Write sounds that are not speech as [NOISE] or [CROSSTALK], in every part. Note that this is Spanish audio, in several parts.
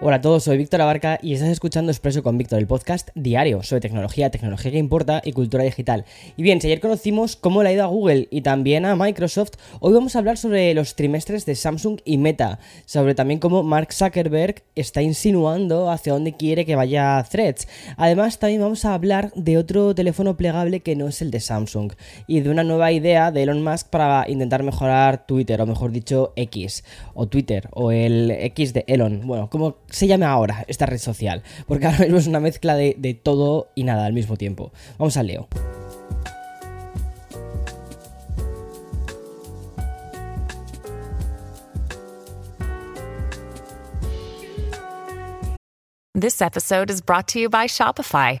Hola a todos, soy Víctor Abarca y estás escuchando Expreso con Víctor, el podcast diario sobre tecnología, tecnología que importa y cultura digital. Y bien, si ayer conocimos cómo le ha ido a Google y también a Microsoft, hoy vamos a hablar sobre los trimestres de Samsung y Meta, sobre también cómo Mark Zuckerberg está insinuando hacia dónde quiere que vaya Threads. Además, también vamos a hablar de otro teléfono plegable que no es el de Samsung y de una nueva idea de Elon Musk para intentar mejorar Twitter, o mejor dicho, X, o Twitter, o el X de Elon. Bueno, como se llame ahora esta red social, porque ahora mismo es una mezcla de, de todo y nada al mismo tiempo. Vamos al Leo. This episode is brought to you by Shopify.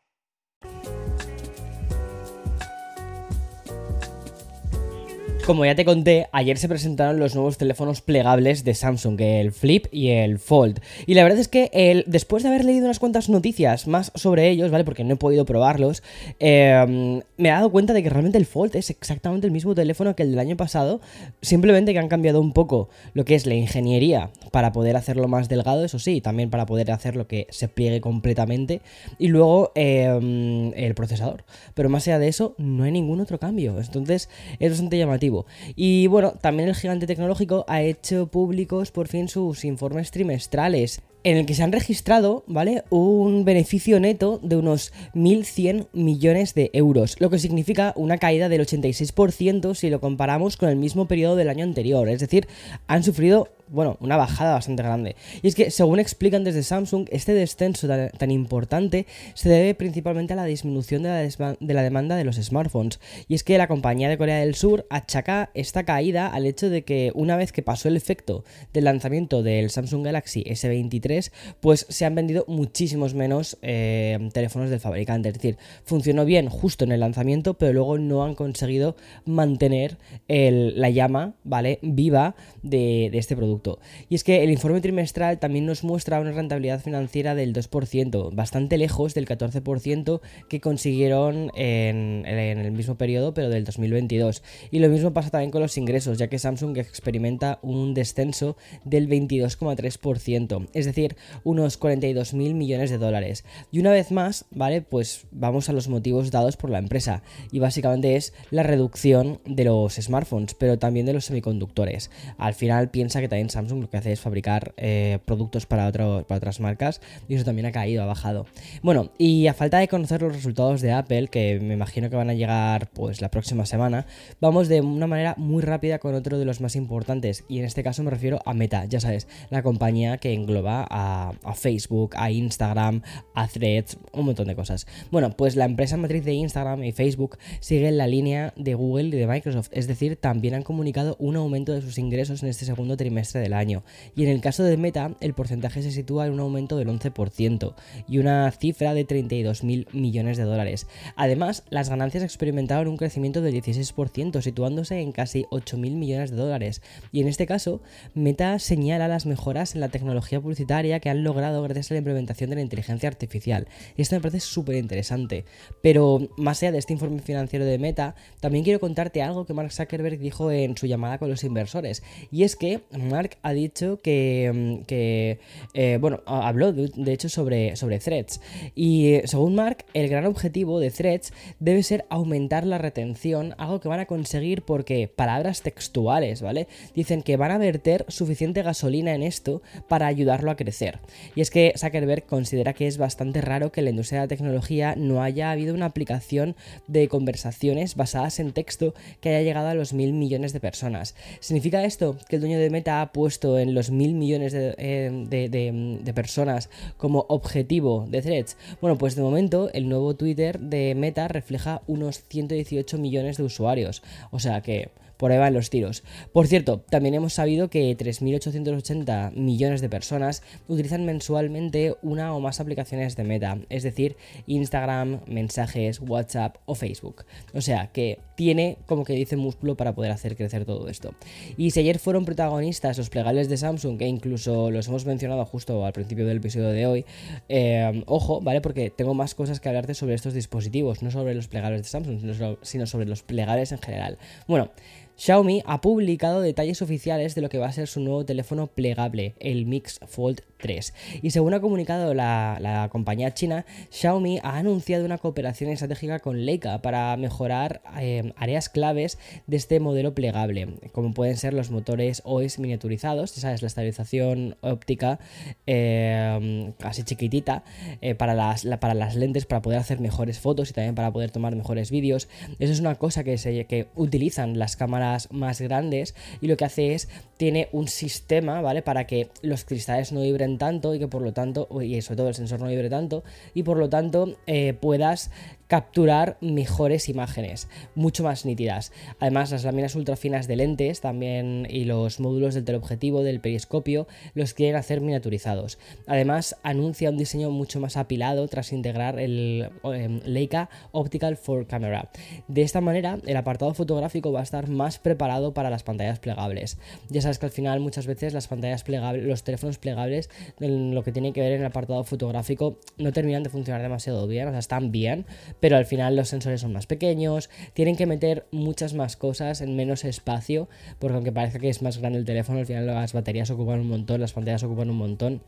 Como ya te conté, ayer se presentaron los nuevos teléfonos plegables de Samsung, el Flip y el Fold. Y la verdad es que el, después de haber leído unas cuantas noticias más sobre ellos, ¿vale? Porque no he podido probarlos, eh, me he dado cuenta de que realmente el Fold es exactamente el mismo teléfono que el del año pasado, simplemente que han cambiado un poco lo que es la ingeniería para poder hacerlo más delgado, eso sí, también para poder hacer lo que se pliegue completamente, y luego eh, el procesador. Pero más allá de eso, no hay ningún otro cambio. Entonces es bastante llamativo. Y bueno, también el gigante tecnológico ha hecho públicos por fin sus informes trimestrales en el que se han registrado, ¿vale? Un beneficio neto de unos 1.100 millones de euros, lo que significa una caída del 86% si lo comparamos con el mismo periodo del año anterior. Es decir, han sufrido bueno, una bajada bastante grande. Y es que, según explican desde Samsung, este descenso tan, importante se debe principalmente a la disminución de la, de la, demanda de los smartphones. Y es que la compañía de Corea del Sur achaca esta caída al hecho de que una vez que pasó el efecto del lanzamiento del Samsung Galaxy S23, pues se han vendido muchísimos menos eh, teléfonos del fabricante. Es decir, funcionó bien justo en el lanzamiento, pero luego no han conseguido mantener la llama, ¿vale? Viva de, de este producto. Y es que el informe trimestral también nos muestra una rentabilidad financiera del 2%, bastante lejos del 14% que consiguieron en, en, el mismo periodo, pero del 2022. Y lo mismo pasa también con los ingresos, ya que Samsung experimenta un descenso del 22,3%, es decir, unos 42.000 millones de dólares. Y una vez más, ¿vale? Pues vamos a los motivos dados por la empresa. Y básicamente es la reducción de los smartphones, pero también de los semiconductores. Al final piensa que también Samsung lo que hace es fabricar eh, productos para, otro, para otras marcas y eso también ha caído, ha bajado. Bueno, y a falta de conocer los resultados de Apple, que me imagino que van a llegar pues la próxima semana, vamos de una manera muy rápida con otro de los más importantes y en este caso me refiero a Meta, ya sabes, la compañía que engloba a, Facebook, a Instagram, a Threads, un montón de cosas. Bueno, pues la empresa matriz de Instagram y Facebook sigue en la línea de Google y de Microsoft, es decir, también han comunicado un aumento de sus ingresos en este segundo trimestre del año. Y en el caso de Meta, el porcentaje se sitúa en un aumento del 11% y una cifra de 32.000 millones de dólares. Además, las ganancias experimentaron un crecimiento del 16%, situándose en casi 8.000 millones de dólares. Y en este caso, Meta señala las mejoras en la tecnología publicitaria que han logrado gracias a la implementación de la inteligencia artificial. Esto me parece súper interesante. Pero más allá de este informe financiero de Meta, también quiero contarte algo que Mark Zuckerberg dijo en su llamada con los inversores. Y es que Mark ha dicho que, mm, eh, bueno, habló de, hecho sobre, sobre Threads. Y según Mark, el gran objetivo de Threads debe ser aumentar la retención, algo que van a conseguir porque, palabras textuales, ¿vale? Dicen que van a verter suficiente gasolina en esto para ayudarlo a crecer. Y es que Zuckerberg considera que es bastante raro que en la industria de la tecnología no haya habido una aplicación de conversaciones basadas en texto que haya llegado a los mil millones de personas. ¿Significa esto que el dueño de Meta ha puesto en los mil millones eh, de, personas como objetivo de threads? Bueno, pues de momento el nuevo Twitter de Meta refleja unos 118 millones de usuarios. O sea que por ahí van los tiros. Por cierto, también hemos sabido que 3.880 millones de personas utilizan mensualmente una o más aplicaciones de Meta, es decir, Instagram, mensajes, WhatsApp o Facebook. O sea que tiene, como que dice, músculo para poder hacer crecer todo esto. Y si ayer fueron protagonistas los plegables de Samsung, que incluso los hemos mencionado justo al principio del episodio de hoy, eh, ojo, ¿vale? Porque tengo más cosas que hablarte sobre estos dispositivos, no sobre los plegables de Samsung, sino sobre los plegables en general. Bueno, Xiaomi ha publicado detalles oficiales de lo que va a ser su nuevo teléfono plegable, el Mix Fold 3. Y según ha comunicado la, compañía china, Xiaomi ha anunciado una cooperación estratégica con Leica para mejorar eh, áreas claves de este modelo plegable, como pueden ser los motores OIS miniaturizados, ya sabes, la estabilización óptica eh, casi chiquitita eh, para, las, lentes para poder hacer mejores fotos y también para poder tomar mejores vídeos. Eso es una cosa que utilizan las cámaras más grandes y lo que hace es, tiene un sistema, ¿vale? Para que los cristales no vibren tanto y que por lo tanto, y sobre todo el sensor no vibre tanto, y por lo tanto eh, puedas capturar mejores imágenes, mucho más nítidas. Además, las láminas ultra finas de lentes también y los módulos del teleobjetivo del periscopio los quieren hacer miniaturizados. Además, anuncia un diseño mucho más apilado tras integrar el em, Leica Optical 4 Camera. De esta manera, el apartado fotográfico va a estar más preparado para las pantallas plegables. Ya sabes que al final muchas veces las pantallas plegables, los teléfonos plegables, en lo que tiene que ver en el apartado fotográfico, no terminan de funcionar demasiado bien, o sea, están bien, pero al final los sensores son más pequeños, tienen que meter muchas más cosas en menos espacio, porque aunque parezca que es más grande el teléfono, al final las baterías ocupan un montón, las pantallas ocupan un montón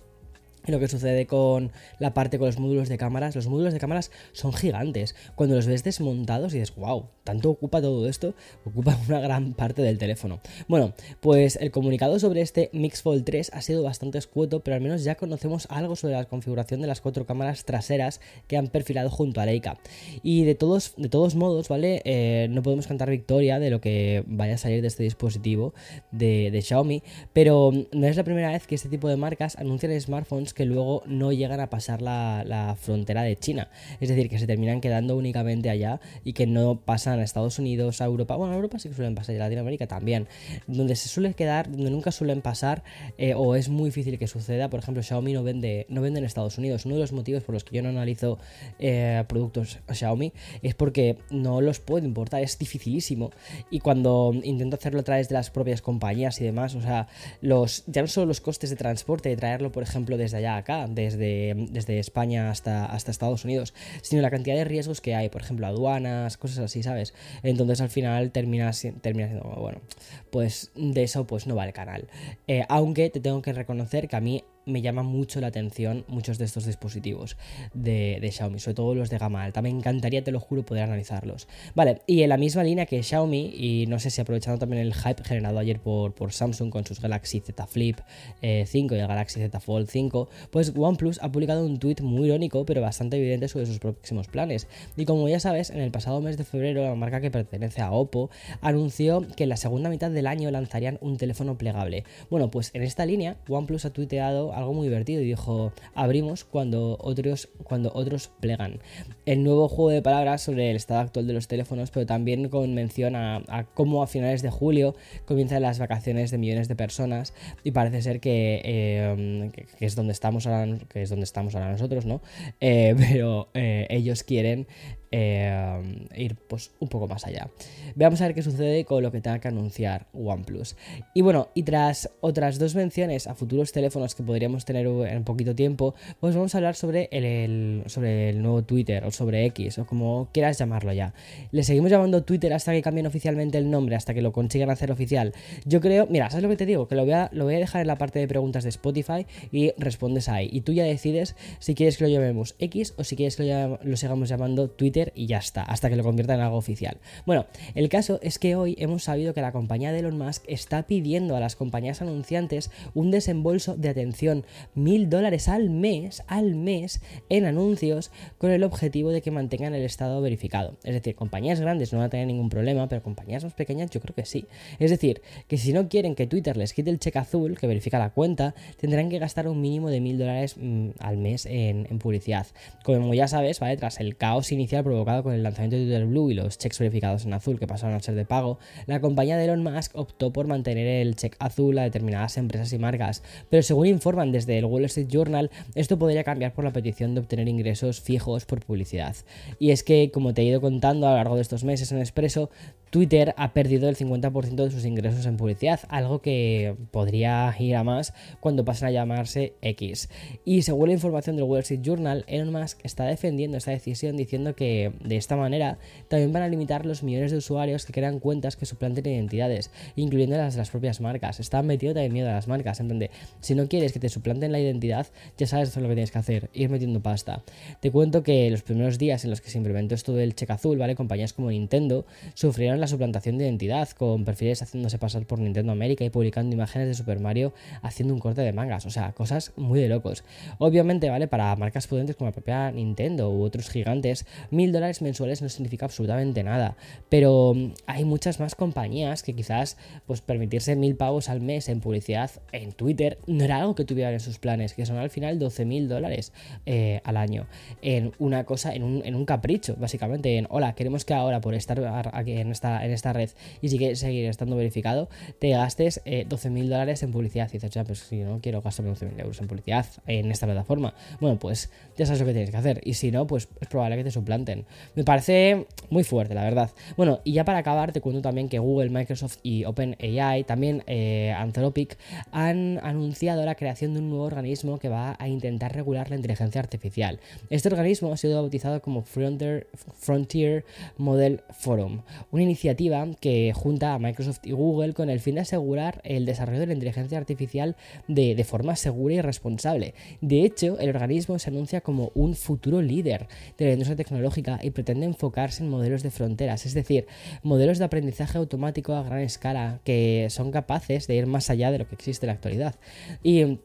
lo que sucede con la parte con los módulos de cámaras, los módulos de cámaras son gigantes. Cuando los ves desmontados y dices, wow, tanto ocupa todo esto, ocupa [LAUGHS] una gran parte del teléfono. Bueno, pues el comunicado sobre este Mix Fold 3 ha sido bastante escueto, pero al menos ya conocemos algo sobre la configuración de las cuatro cámaras traseras que han perfilado junto a Leica. Y de todos, de todos modos, ¿vale? Eh, no podemos cantar victoria de lo que vaya a salir de este dispositivo de Xiaomi, pero no es la primera vez que este tipo de marcas anuncian smartphones que luego no llegan a pasar la, frontera de China. Es decir, que se terminan quedando únicamente allá y que no pasan a Estados Unidos, a Europa. Bueno, a Europa sí que suelen pasar y a Latinoamérica también. Donde se suele quedar, donde nunca suelen pasar eh, o es muy difícil que suceda. Por ejemplo, Xiaomi no vende, no vende en Estados Unidos. Uno de los motivos por los que yo no analizo eh, productos Xiaomi es porque no los puedo importar. Es dificilísimo. Y cuando intento hacerlo a través de las propias compañías y demás, o sea, los, ya no solo los costes de transporte, de traerlo, por ejemplo, desde allá acá, desde, desde España hasta, hasta Estados Unidos, sino la cantidad de riesgos que hay, por ejemplo, aduanas, cosas así, ¿sabes? Entonces al final terminas, termina siendo, bueno, pues de eso pues no va el canal. Eh, aunque te tengo que reconocer que a mí me llama mucho la atención muchos de estos dispositivos de, Xiaomi, sobre todo los de gama alta. Me encantaría, te lo juro, poder analizarlos. Vale, y en la misma línea que Xiaomi, y no sé si aprovechando también el hype generado ayer por, por Samsung con sus Galaxy Z Flip 5 eh, y el Galaxy Z Fold 5, pues OnePlus ha publicado un tweet muy irónico, pero bastante evidente sobre sus próximos planes. Y como ya sabes, en el pasado mes de febrero, la marca que pertenece a Oppo anunció que en la segunda mitad del año lanzarían un teléfono plegable. Bueno, pues en esta línea, OnePlus ha tuiteado algo muy divertido y dijo, abrimos cuando otros, cuando otros plegan. El nuevo juego de palabras sobre el estado actual de los teléfonos, pero también con mención a, cómo a finales de julio comienzan las vacaciones de millones de personas y parece ser que, eh, es donde estamos ahora, que es donde estamos ahora nosotros, ¿no? Eh, [LAUGHS] pero eh, ellos quieren eh, ir pues un poco más allá. Veamos a ver qué sucede con lo que tenga que anunciar OnePlus. Y bueno, y tras otras dos menciones a futuros teléfonos que podríamos tener en poquito tiempo, pues vamos a hablar sobre el, sobre el nuevo Twitter o sobre X o como quieras llamarlo ya. Le seguimos llamando Twitter hasta que cambien oficialmente el nombre, hasta que lo consigan hacer oficial. Yo creo, mira, ¿sabes lo que te digo? Que lo voy a, lo voy a dejar en la parte de preguntas de Spotify y respondes ahí. Y tú ya decides si quieres que lo llamemos X o si quieres que lo, lo sigamos llamando Twitter y ya está, hasta que lo convierta en algo oficial. Bueno, el caso es que hoy hemos sabido que la compañía de Elon Musk está pidiendo a las compañías anunciantes un desembolso de atención, mil dólares al mes, al mes, en anuncios, con el objetivo de que mantengan el estado verificado. Es decir, compañías grandes no van a tener ningún problema, pero compañías más pequeñas yo creo que sí. Es decir, que si no quieren que Twitter les quite el cheque azul que verifica la cuenta, tendrán que gastar un mínimo de mil dólares mm, al mes en, publicidad. Como ya sabes, ¿vale? Tras el caos inicial provocado con el lanzamiento de Twitter Blue y los checks verificados en azul que pasaron a ser de pago, la compañía de Elon Musk optó por mantener el check azul a determinadas empresas y marcas, pero según informan desde el Wall Street Journal, esto podría cambiar por la petición de obtener ingresos fijos por publicidad. Y es que, como te he ido contando a lo largo de estos meses en Expreso, Twitter ha perdido el 50% de sus ingresos en publicidad, algo que podría ir a más cuando pasen a llamarse X. Y según la información del Wall Street Journal, Elon Musk está defendiendo esta decisión diciendo que de esta manera también van a limitar los millones de usuarios que crean cuentas que suplanten identidades, incluyendo las de las propias marcas. Está metido también miedo a las marcas, en donde si no quieres que te suplanten la identidad, ya sabes lo que tienes que hacer, ir metiendo pasta. Te cuento que los primeros días en los que se implementó esto del cheque azul, ¿vale? Compañías como Nintendo sufrieron la suplantación de identidad, con perfiles haciéndose pasar por Nintendo América y publicando imágenes de Super Mario haciendo un corte de mangas. O sea, cosas muy de locos. Obviamente, ¿vale? Para marcas potentes como la propia Nintendo u otros gigantes, mil dólares mensuales no significa absolutamente nada. Pero mm, hay muchas más compañías que quizás, pues, permitirse mil pavos al mes en publicidad en Twitter no era algo que tuvieran en sus planes, que son al final 12 mil dólares eh, al año. En una cosa, en un, en un capricho, básicamente. En, hola, queremos que ahora por estar aquí en esta en esta red y si quieres seguir estando verificado, te gastes eh, 12 mil dólares en publicidad. Y dices, pues si no quiero gastarme 12 mil euros en publicidad en esta plataforma, bueno, pues ya sabes lo que tienes que hacer. Y si no, pues es probable que te suplanten. Me parece muy fuerte, la verdad. Bueno, y ya para acabar, te cuento también que Google, Microsoft y OpenAI, también eh, Anthropic, han anunciado la creación de un nuevo organismo que va a intentar regular la inteligencia artificial. Este organismo ha sido bautizado como Frontier, Frontier Model Forum, una iniciativa iniciativa que junta a Microsoft y Google con el fin de asegurar el desarrollo de la inteligencia artificial de, de forma segura y responsable. De hecho, el organismo se anuncia como un futuro líder de la industria tecnológica y pretende enfocarse en modelos de fronteras, es decir, modelos de aprendizaje automático a gran escala que son capaces de ir más allá de lo que existe en la actualidad. Y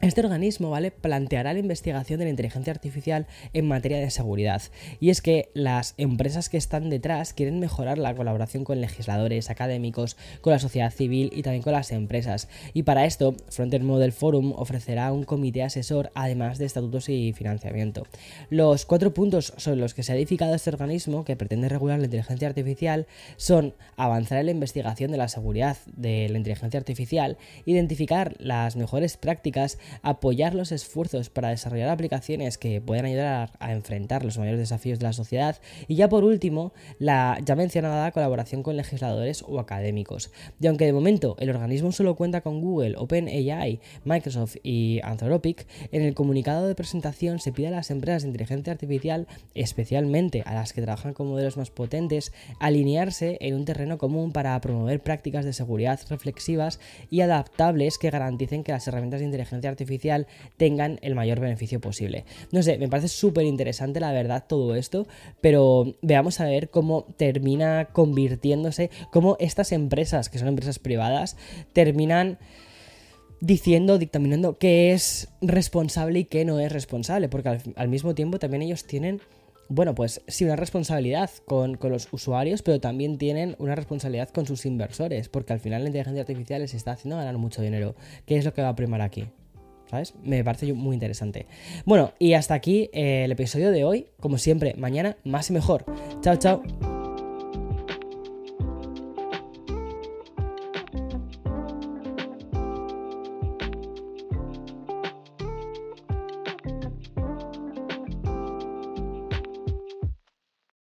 este organismo, ¿vale? Planteará la investigación de la inteligencia artificial en materia de seguridad. Y es que las empresas que están detrás quieren mejorar la colaboración con legisladores, académicos, con la sociedad civil y también con las empresas. Y para esto, Frontier Model Forum ofrecerá un comité asesor, además de estatutos y financiamiento. Los cuatro puntos sobre los que se ha edificado este organismo, que pretende regular la inteligencia artificial, son avanzar en la investigación de la seguridad de la inteligencia artificial, identificar las mejores prácticas, apoyar los esfuerzos para desarrollar aplicaciones que puedan ayudar a, enfrentar los mayores desafíos de la sociedad y ya por último la ya mencionada colaboración con legisladores o académicos. Y aunque de momento el organismo solo cuenta con Google, OpenAI, Microsoft y Anthropic, en el comunicado de presentación se pide a las empresas de inteligencia artificial, especialmente a las que trabajan con modelos más potentes, alinearse en un terreno común para promover prácticas de seguridad reflexivas y adaptables que garanticen que las herramientas de inteligencia artificial artificial tengan el mayor beneficio posible. No sé, me parece súper interesante la verdad todo esto, pero veamos a ver cómo termina convirtiéndose, cómo estas empresas, que son empresas privadas, terminan diciendo, dictaminando qué es responsable y qué no es responsable, porque al, mismo tiempo también ellos tienen bueno, pues sí, una responsabilidad con, con, los usuarios, pero también tienen una responsabilidad con sus inversores, porque al final la inteligencia artificial les está haciendo ganar mucho dinero. ¿Qué es lo que va a primar aquí? Me parece muy interesante. Bueno, y hasta aquí eh, el episodio de hoy. Como siempre, mañana más y mejor. Chao, chao.